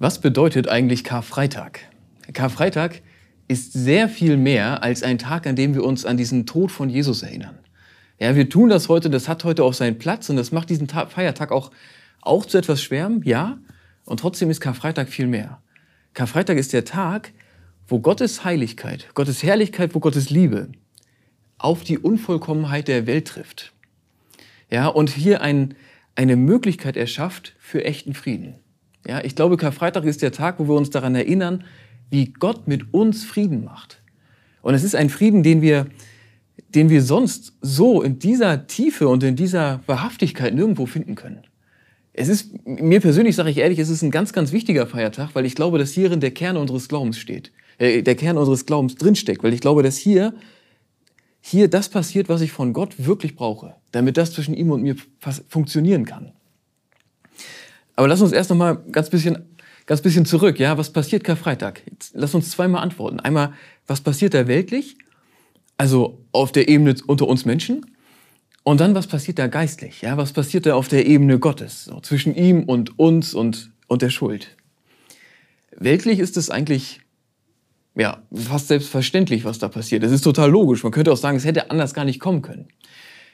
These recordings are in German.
Was bedeutet eigentlich Karfreitag? Karfreitag ist sehr viel mehr als ein Tag, an dem wir uns an diesen Tod von Jesus erinnern. Ja, wir tun das heute, das hat heute auch seinen Platz und das macht diesen Tag, Feiertag auch, auch zu etwas Schwärmen, ja. Und trotzdem ist Karfreitag viel mehr. Karfreitag ist der Tag, wo Gottes Heiligkeit, Gottes Herrlichkeit, wo Gottes Liebe auf die Unvollkommenheit der Welt trifft. Ja, und hier ein, eine Möglichkeit erschafft für echten Frieden. Ja, ich glaube, Karfreitag ist der Tag, wo wir uns daran erinnern, wie Gott mit uns Frieden macht. Und es ist ein Frieden, den wir, den wir sonst so in dieser Tiefe und in dieser Wahrhaftigkeit nirgendwo finden können. Es ist, mir persönlich sage ich ehrlich, es ist ein ganz, ganz wichtiger Feiertag, weil ich glaube, dass hierin der Kern unseres Glaubens steht, äh, der Kern unseres Glaubens drinsteckt, weil ich glaube, dass hier, hier das passiert, was ich von Gott wirklich brauche, damit das zwischen ihm und mir funktionieren kann. Aber lass uns erst noch mal ganz bisschen, ganz bisschen zurück. Ja, was passiert Karfreitag? Jetzt lass uns zweimal antworten. Einmal, was passiert da weltlich? Also auf der Ebene unter uns Menschen. Und dann, was passiert da geistlich? Ja, was passiert da auf der Ebene Gottes? So, zwischen ihm und uns und, und der Schuld. Weltlich ist es eigentlich, ja, fast selbstverständlich, was da passiert. Es ist total logisch. Man könnte auch sagen, es hätte anders gar nicht kommen können.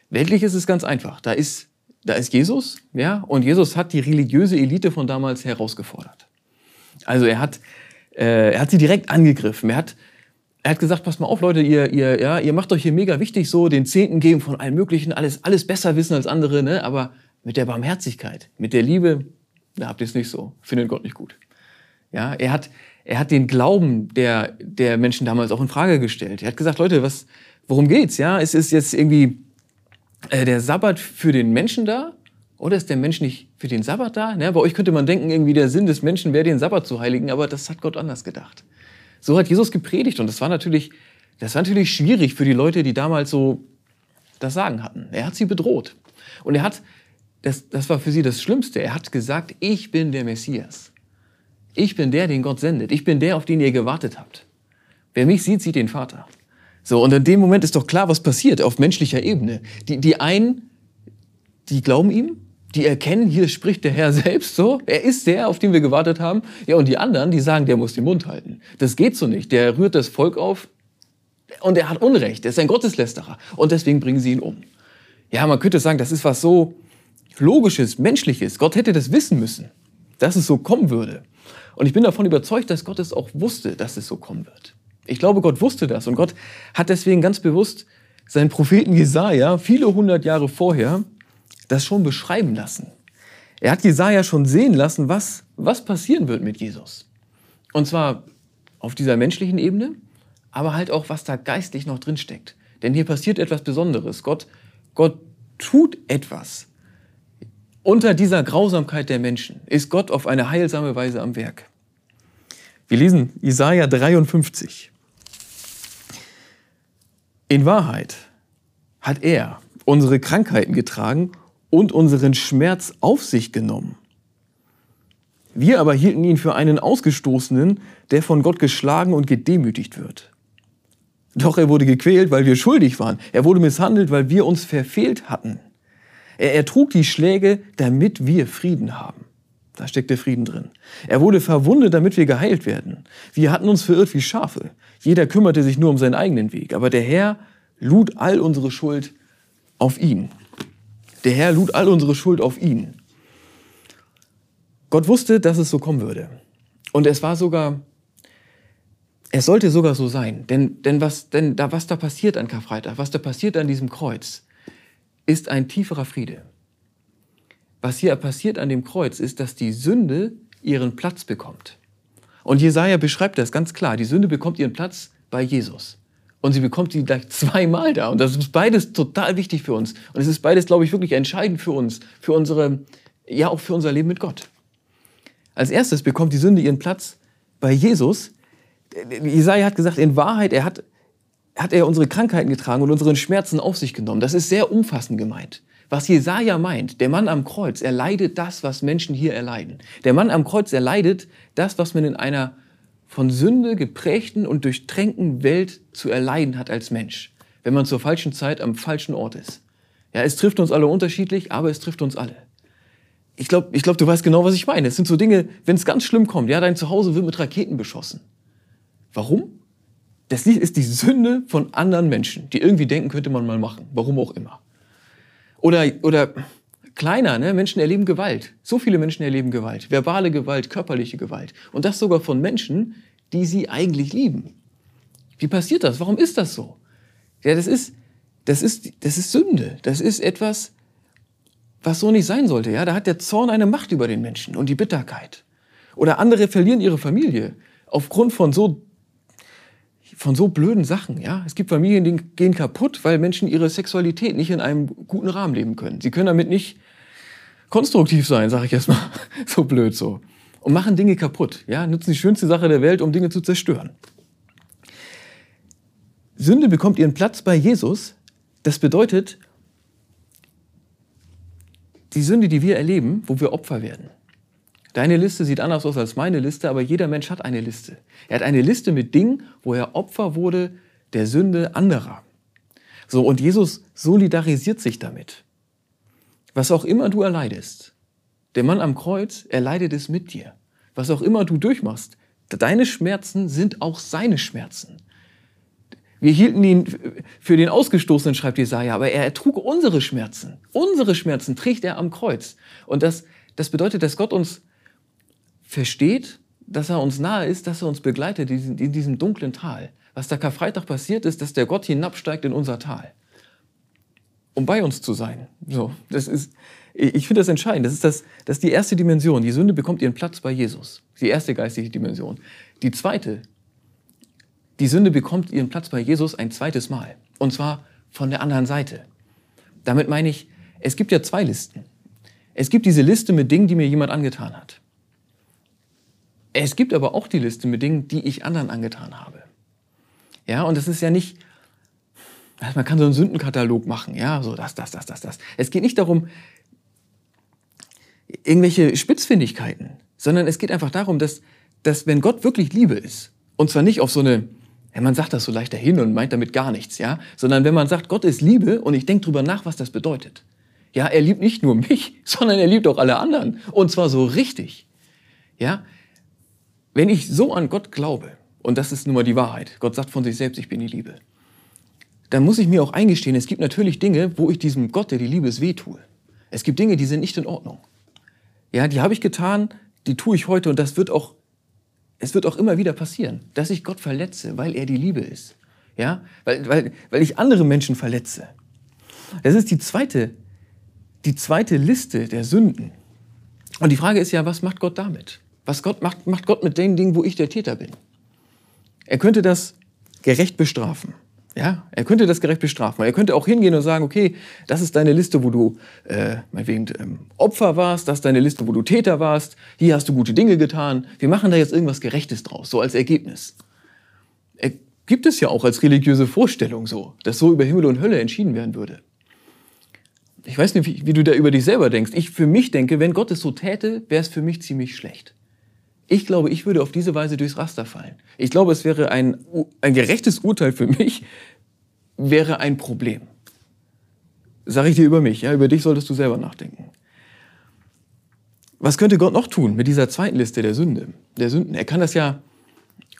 Weltlich ist es ganz einfach. Da ist da ist Jesus, ja, und Jesus hat die religiöse Elite von damals herausgefordert. Also er hat, äh, er hat sie direkt angegriffen. Er hat, er hat gesagt, passt mal auf, Leute, ihr, ihr, ja, ihr macht euch hier mega wichtig, so den Zehnten geben von allem Möglichen, alles, alles besser wissen als andere, ne? aber mit der Barmherzigkeit, mit der Liebe, da habt ihr es nicht so, findet Gott nicht gut. Ja, er hat, er hat den Glauben der, der Menschen damals auch in Frage gestellt. Er hat gesagt, Leute, was, worum geht's? Ja, es ist jetzt irgendwie äh, der Sabbat für den Menschen da? Oder ist der Mensch nicht für den Sabbat da? Ne? Bei euch könnte man denken, irgendwie der Sinn des Menschen wäre, den Sabbat zu heiligen, aber das hat Gott anders gedacht. So hat Jesus gepredigt und das war natürlich, das war natürlich schwierig für die Leute, die damals so das Sagen hatten. Er hat sie bedroht. Und er hat, das, das war für sie das Schlimmste, er hat gesagt, ich bin der Messias. Ich bin der, den Gott sendet. Ich bin der, auf den ihr gewartet habt. Wer mich sieht, sieht den Vater. So, und in dem Moment ist doch klar, was passiert auf menschlicher Ebene. Die, die einen, die glauben ihm, die erkennen, hier spricht der Herr selbst so, er ist der, auf den wir gewartet haben. Ja, und die anderen, die sagen, der muss den Mund halten. Das geht so nicht. Der rührt das Volk auf und er hat Unrecht. Er ist ein Gotteslästerer. Und deswegen bringen sie ihn um. Ja, man könnte sagen, das ist was so Logisches, Menschliches. Gott hätte das wissen müssen, dass es so kommen würde. Und ich bin davon überzeugt, dass Gott es auch wusste, dass es so kommen wird. Ich glaube, Gott wusste das und Gott hat deswegen ganz bewusst seinen Propheten Jesaja viele hundert Jahre vorher das schon beschreiben lassen. Er hat Jesaja schon sehen lassen, was, was passieren wird mit Jesus. Und zwar auf dieser menschlichen Ebene, aber halt auch, was da geistlich noch drin steckt. Denn hier passiert etwas Besonderes. Gott, Gott tut etwas. Unter dieser Grausamkeit der Menschen ist Gott auf eine heilsame Weise am Werk. Wir lesen Jesaja 53. In Wahrheit hat er unsere Krankheiten getragen und unseren Schmerz auf sich genommen. Wir aber hielten ihn für einen Ausgestoßenen, der von Gott geschlagen und gedemütigt wird. Doch er wurde gequält, weil wir schuldig waren. Er wurde misshandelt, weil wir uns verfehlt hatten. Er ertrug die Schläge, damit wir Frieden haben. Da steckt der Frieden drin. Er wurde verwundet, damit wir geheilt werden. Wir hatten uns verirrt wie Schafe. Jeder kümmerte sich nur um seinen eigenen Weg. Aber der Herr lud all unsere Schuld auf ihn. Der Herr lud all unsere Schuld auf ihn. Gott wusste, dass es so kommen würde. Und es war sogar, es sollte sogar so sein. Denn, denn, was, denn da, was da passiert an Karfreitag, was da passiert an diesem Kreuz, ist ein tieferer Friede. Was hier passiert an dem Kreuz, ist, dass die Sünde ihren Platz bekommt. Und Jesaja beschreibt das ganz klar. Die Sünde bekommt ihren Platz bei Jesus. Und sie bekommt sie gleich zweimal da. Und das ist beides total wichtig für uns. Und es ist beides, glaube ich, wirklich entscheidend für uns, für unsere, ja, auch für unser Leben mit Gott. Als erstes bekommt die Sünde ihren Platz bei Jesus. Jesaja hat gesagt, in Wahrheit, er hat, hat er unsere Krankheiten getragen und unseren Schmerzen auf sich genommen. Das ist sehr umfassend gemeint. Was Jesaja meint, der Mann am Kreuz, er leidet das, was Menschen hier erleiden. Der Mann am Kreuz, er leidet das, was man in einer von Sünde geprägten und durchtränkten Welt zu erleiden hat als Mensch, wenn man zur falschen Zeit am falschen Ort ist. Ja, es trifft uns alle unterschiedlich, aber es trifft uns alle. ich glaube, ich glaub, du weißt genau, was ich meine. Es sind so Dinge, wenn es ganz schlimm kommt, ja, dein Zuhause wird mit Raketen beschossen. Warum? Das ist die Sünde von anderen Menschen, die irgendwie denken, könnte man mal machen. Warum auch immer. Oder, oder kleiner, ne? Menschen erleben Gewalt. So viele Menschen erleben Gewalt. Verbale Gewalt, körperliche Gewalt. Und das sogar von Menschen, die sie eigentlich lieben. Wie passiert das? Warum ist das so? Ja, das ist, das ist, das ist Sünde. Das ist etwas, was so nicht sein sollte. Ja, da hat der Zorn eine Macht über den Menschen und die Bitterkeit. Oder andere verlieren ihre Familie aufgrund von so von so blöden Sachen. Ja, es gibt Familien, die gehen kaputt, weil Menschen ihre Sexualität nicht in einem guten Rahmen leben können. Sie können damit nicht konstruktiv sein, sage ich jetzt mal, so blöd so, und machen Dinge kaputt. Ja, nutzen die schönste Sache der Welt, um Dinge zu zerstören. Sünde bekommt ihren Platz bei Jesus. Das bedeutet, die Sünde, die wir erleben, wo wir Opfer werden. Deine Liste sieht anders aus als meine Liste, aber jeder Mensch hat eine Liste. Er hat eine Liste mit Dingen, wo er Opfer wurde der Sünde anderer. So, und Jesus solidarisiert sich damit. Was auch immer du erleidest, der Mann am Kreuz, er leidet es mit dir. Was auch immer du durchmachst, deine Schmerzen sind auch seine Schmerzen. Wir hielten ihn für den Ausgestoßenen, schreibt Jesaja, aber er ertrug unsere Schmerzen. Unsere Schmerzen trägt er am Kreuz. Und das, das bedeutet, dass Gott uns versteht, dass er uns nahe ist, dass er uns begleitet in diesem dunklen Tal. Was da Karfreitag passiert ist, dass der Gott hinabsteigt in unser Tal. Um bei uns zu sein. So, das ist, ich finde das entscheidend. Das ist, das, das ist die erste Dimension. Die Sünde bekommt ihren Platz bei Jesus. Die erste geistige Dimension. Die zweite die Sünde bekommt ihren Platz bei Jesus ein zweites Mal. Und zwar von der anderen Seite. Damit meine ich, es gibt ja zwei Listen. Es gibt diese Liste mit Dingen, die mir jemand angetan hat. Es gibt aber auch die Liste mit Dingen, die ich anderen angetan habe. Ja, und das ist ja nicht, man kann so einen Sündenkatalog machen, ja, so das, das, das, das, das. Es geht nicht darum, irgendwelche Spitzfindigkeiten, sondern es geht einfach darum, dass, dass wenn Gott wirklich Liebe ist, und zwar nicht auf so eine ja, man sagt das so leicht dahin und meint damit gar nichts, ja? Sondern wenn man sagt, Gott ist Liebe und ich denke drüber nach, was das bedeutet. Ja, er liebt nicht nur mich, sondern er liebt auch alle anderen. Und zwar so richtig. Ja? Wenn ich so an Gott glaube, und das ist nun mal die Wahrheit, Gott sagt von sich selbst, ich bin die Liebe, dann muss ich mir auch eingestehen, es gibt natürlich Dinge, wo ich diesem Gott, der die Liebe ist, wehtue. Es gibt Dinge, die sind nicht in Ordnung. Ja, die habe ich getan, die tue ich heute und das wird auch es wird auch immer wieder passieren, dass ich Gott verletze, weil er die Liebe ist. Ja? Weil, weil, weil ich andere Menschen verletze. Das ist die zweite, die zweite Liste der Sünden. Und die Frage ist ja, was macht Gott damit? Was Gott macht, macht Gott mit den Dingen, wo ich der Täter bin? Er könnte das gerecht bestrafen. Ja, er könnte das gerecht bestrafen. Er könnte auch hingehen und sagen, okay, das ist deine Liste, wo du äh, meinetwegen ähm, Opfer warst, das ist deine Liste, wo du Täter warst, hier hast du gute Dinge getan. Wir machen da jetzt irgendwas Gerechtes draus, so als Ergebnis. Er gibt es ja auch als religiöse Vorstellung so, dass so über Himmel und Hölle entschieden werden würde. Ich weiß nicht, wie, wie du da über dich selber denkst. Ich für mich denke, wenn Gott es so täte, wäre es für mich ziemlich schlecht. Ich glaube, ich würde auf diese Weise durchs Raster fallen. Ich glaube, es wäre ein, ein gerechtes Urteil für mich, wäre ein Problem. Sag ich dir über mich, ja, über dich solltest du selber nachdenken. Was könnte Gott noch tun mit dieser zweiten Liste der Sünde, der Sünden? Er kann das ja,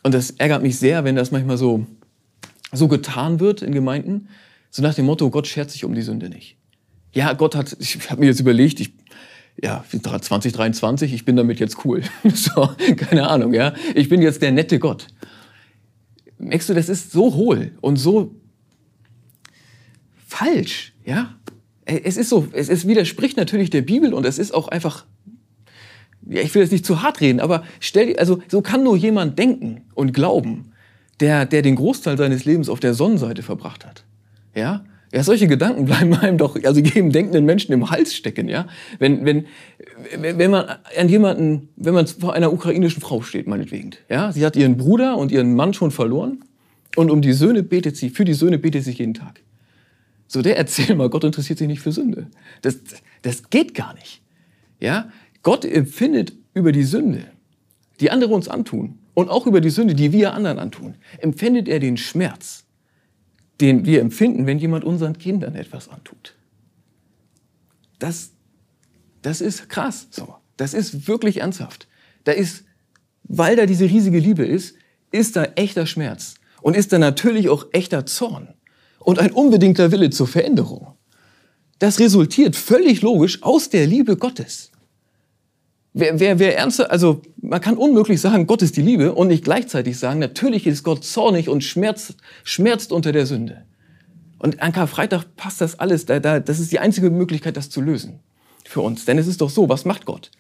und das ärgert mich sehr, wenn das manchmal so, so getan wird in Gemeinden, so nach dem Motto, Gott schert sich um die Sünde nicht. Ja, Gott hat, ich habe mir jetzt überlegt, ich ja, 2023, ich bin damit jetzt cool. so, keine Ahnung, ja. Ich bin jetzt der nette Gott. Merkst du, das ist so hohl und so falsch, ja. Es ist so, es, es widerspricht natürlich der Bibel und es ist auch einfach, ja, ich will jetzt nicht zu hart reden, aber stell also so kann nur jemand denken und glauben, der, der den Großteil seines Lebens auf der Sonnenseite verbracht hat. Ja, ja, solche Gedanken bleiben einem doch, also jedem denkenden Menschen im Hals stecken, ja. Wenn, wenn, wenn man an jemanden, wenn man vor einer ukrainischen Frau steht, meinetwegen, ja. Sie hat ihren Bruder und ihren Mann schon verloren und um die Söhne betet sie, für die Söhne betet sie jeden Tag. So, der erzählt mal, Gott interessiert sich nicht für Sünde. Das, das geht gar nicht. Ja. Gott empfindet über die Sünde, die andere uns antun und auch über die Sünde, die wir anderen antun, empfindet er den Schmerz den wir empfinden, wenn jemand unseren Kindern etwas antut. Das, Das ist krass. So. Das ist wirklich ernsthaft. Da ist, weil da diese riesige Liebe ist, ist da echter Schmerz. Und ist da natürlich auch echter Zorn. Und ein unbedingter Wille zur Veränderung. Das resultiert völlig logisch aus der Liebe Gottes. Wer, wer, wer ernste, also man kann unmöglich sagen, Gott ist die Liebe und nicht gleichzeitig sagen, natürlich ist Gott zornig und schmerzt, schmerzt unter der Sünde. Und an Karfreitag passt das alles, da, da, das ist die einzige Möglichkeit, das zu lösen für uns. Denn es ist doch so, was macht Gott?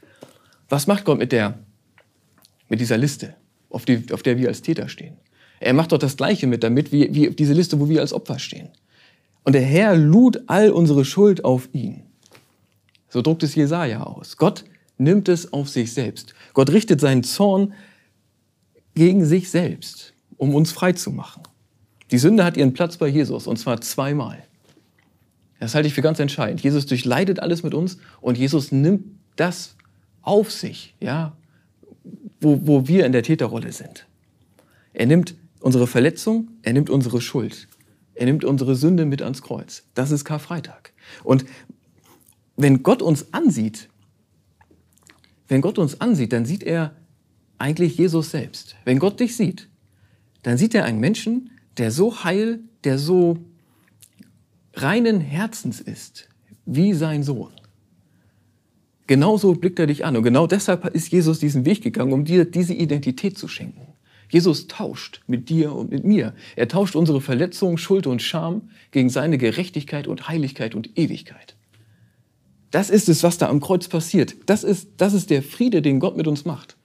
Was macht Gott mit, der, mit dieser Liste, auf, die, auf der wir als Täter stehen? Er macht doch das Gleiche mit damit, wie, wie diese Liste, wo wir als Opfer stehen. Und der Herr lud all unsere Schuld auf ihn. So druckt es Jesaja aus. Gott nimmt es auf sich selbst. Gott richtet seinen Zorn gegen sich selbst, um uns frei zu machen. Die Sünde hat ihren Platz bei Jesus und zwar zweimal. Das halte ich für ganz entscheidend. Jesus durchleidet alles mit uns und Jesus nimmt das auf sich, ja, wo, wo wir in der Täterrolle sind. Er nimmt unsere Verletzung, er nimmt unsere Schuld, er nimmt unsere Sünde mit ans Kreuz. Das ist Karfreitag. Und wenn Gott uns ansieht, wenn Gott uns ansieht, dann sieht er eigentlich Jesus selbst. Wenn Gott dich sieht, dann sieht er einen Menschen, der so heil, der so reinen Herzens ist, wie sein Sohn. Genauso blickt er dich an. Und genau deshalb ist Jesus diesen Weg gegangen, um dir diese Identität zu schenken. Jesus tauscht mit dir und mit mir. Er tauscht unsere Verletzungen, Schuld und Scham gegen seine Gerechtigkeit und Heiligkeit und Ewigkeit. Das ist es, was da am Kreuz passiert. Das ist, das ist der Friede, den Gott mit uns macht.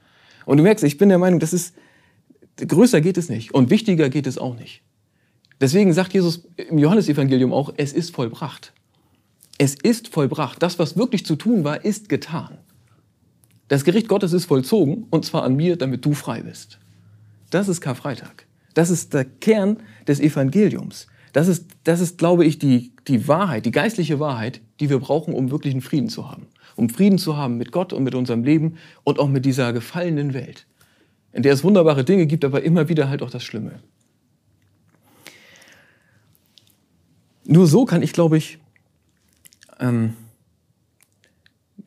Und du merkst, ich bin der Meinung, das ist, größer geht es nicht und wichtiger geht es auch nicht. Deswegen sagt Jesus im Johannesevangelium auch, es ist vollbracht. Es ist vollbracht. Das, was wirklich zu tun war, ist getan. Das Gericht Gottes ist vollzogen und zwar an mir, damit du frei bist. Das ist Karfreitag. Das ist der Kern des Evangeliums. Das ist, das ist glaube ich, die, die Wahrheit, die geistliche Wahrheit, die wir brauchen, um wirklichen Frieden zu haben. Um Frieden zu haben mit Gott und mit unserem Leben und auch mit dieser gefallenen Welt, in der es wunderbare Dinge gibt, aber immer wieder halt auch das Schlimme. Nur so kann ich, glaube ich, ähm,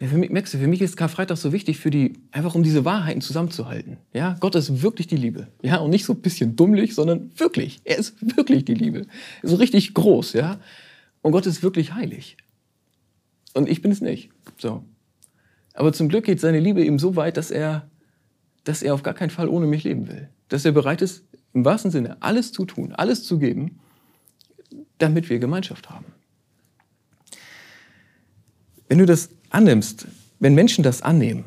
ja, für mich, merkst du, für mich ist Karfreitag so wichtig, für die, einfach um diese Wahrheiten zusammenzuhalten. Ja, Gott ist wirklich die Liebe. Ja, und nicht so ein bisschen dummlich, sondern wirklich. Er ist wirklich die Liebe. So richtig groß, ja. Und Gott ist wirklich heilig. Und ich bin es nicht. So. Aber zum Glück geht seine Liebe eben so weit, dass er, dass er auf gar keinen Fall ohne mich leben will. Dass er bereit ist, im wahrsten Sinne alles zu tun, alles zu geben, damit wir Gemeinschaft haben. Wenn du das annimmst, wenn Menschen das annehmen,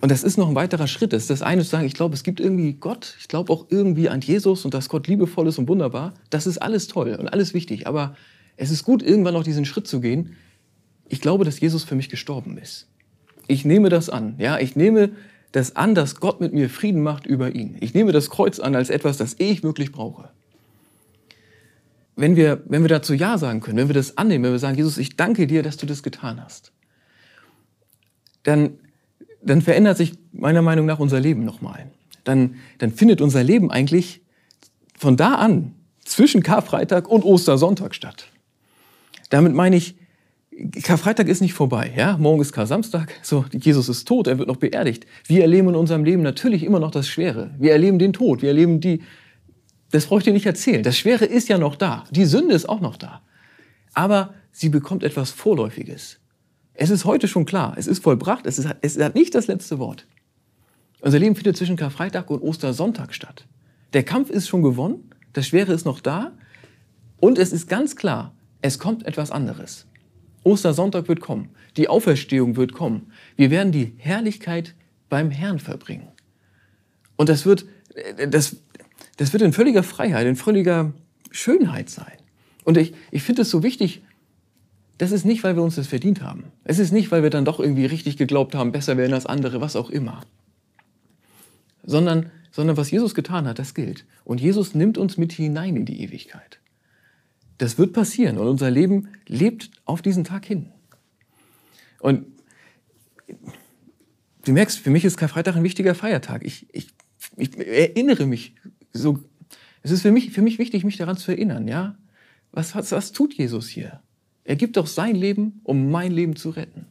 und das ist noch ein weiterer Schritt, das ist das eine zu sagen, ich glaube, es gibt irgendwie Gott, ich glaube auch irgendwie an Jesus und dass Gott liebevoll ist und wunderbar, das ist alles toll und alles wichtig, aber es ist gut, irgendwann noch diesen Schritt zu gehen, ich glaube, dass Jesus für mich gestorben ist. Ich nehme das an, ja, ich nehme das an, dass Gott mit mir Frieden macht über ihn. Ich nehme das Kreuz an als etwas, das ich wirklich brauche wenn wir, wenn wir dazu Ja sagen können, wenn wir das annehmen, wenn wir sagen, Jesus, ich danke dir, dass du das getan hast, dann, dann verändert sich meiner Meinung nach unser Leben nochmal. Dann, dann findet unser Leben eigentlich von da an zwischen Karfreitag und Ostersonntag statt. Damit meine ich, Karfreitag ist nicht vorbei, ja? Morgen ist Kar-Samstag, so, Jesus ist tot, er wird noch beerdigt. Wir erleben in unserem Leben natürlich immer noch das Schwere. Wir erleben den Tod, wir erleben die, das brauche ich dir nicht erzählen. Das Schwere ist ja noch da. Die Sünde ist auch noch da. Aber sie bekommt etwas Vorläufiges. Es ist heute schon klar. Es ist vollbracht. Es, ist, es hat nicht das letzte Wort. Unser Leben findet zwischen Karfreitag und Ostersonntag statt. Der Kampf ist schon gewonnen. Das Schwere ist noch da. Und es ist ganz klar, es kommt etwas anderes. Ostersonntag wird kommen. Die Auferstehung wird kommen. Wir werden die Herrlichkeit beim Herrn verbringen. Und das wird, das, das wird in völliger Freiheit, in völliger Schönheit sein. Und ich, ich finde es so wichtig, das ist nicht, weil wir uns das verdient haben. Es ist nicht, weil wir dann doch irgendwie richtig geglaubt haben, besser werden als andere, was auch immer. Sondern, sondern was Jesus getan hat, das gilt. Und Jesus nimmt uns mit hinein in die Ewigkeit. Das wird passieren und unser Leben lebt auf diesen Tag hin. Und du merkst, für mich ist Karfreitag ein wichtiger Feiertag. Ich, ich, ich erinnere mich so, es ist für mich, für mich wichtig, mich daran zu erinnern, ja? Was, was, was tut Jesus hier? Er gibt doch sein Leben, um mein Leben zu retten.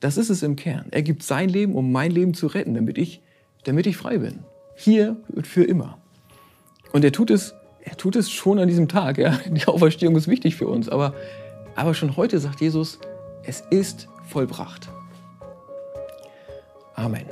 Das ist es im Kern. Er gibt sein Leben, um mein Leben zu retten, damit ich, damit ich frei bin. Hier und für immer. Und er tut es, er tut es schon an diesem Tag. Ja? Die Auferstehung ist wichtig für uns. Aber, aber schon heute sagt Jesus, es ist vollbracht. Amen.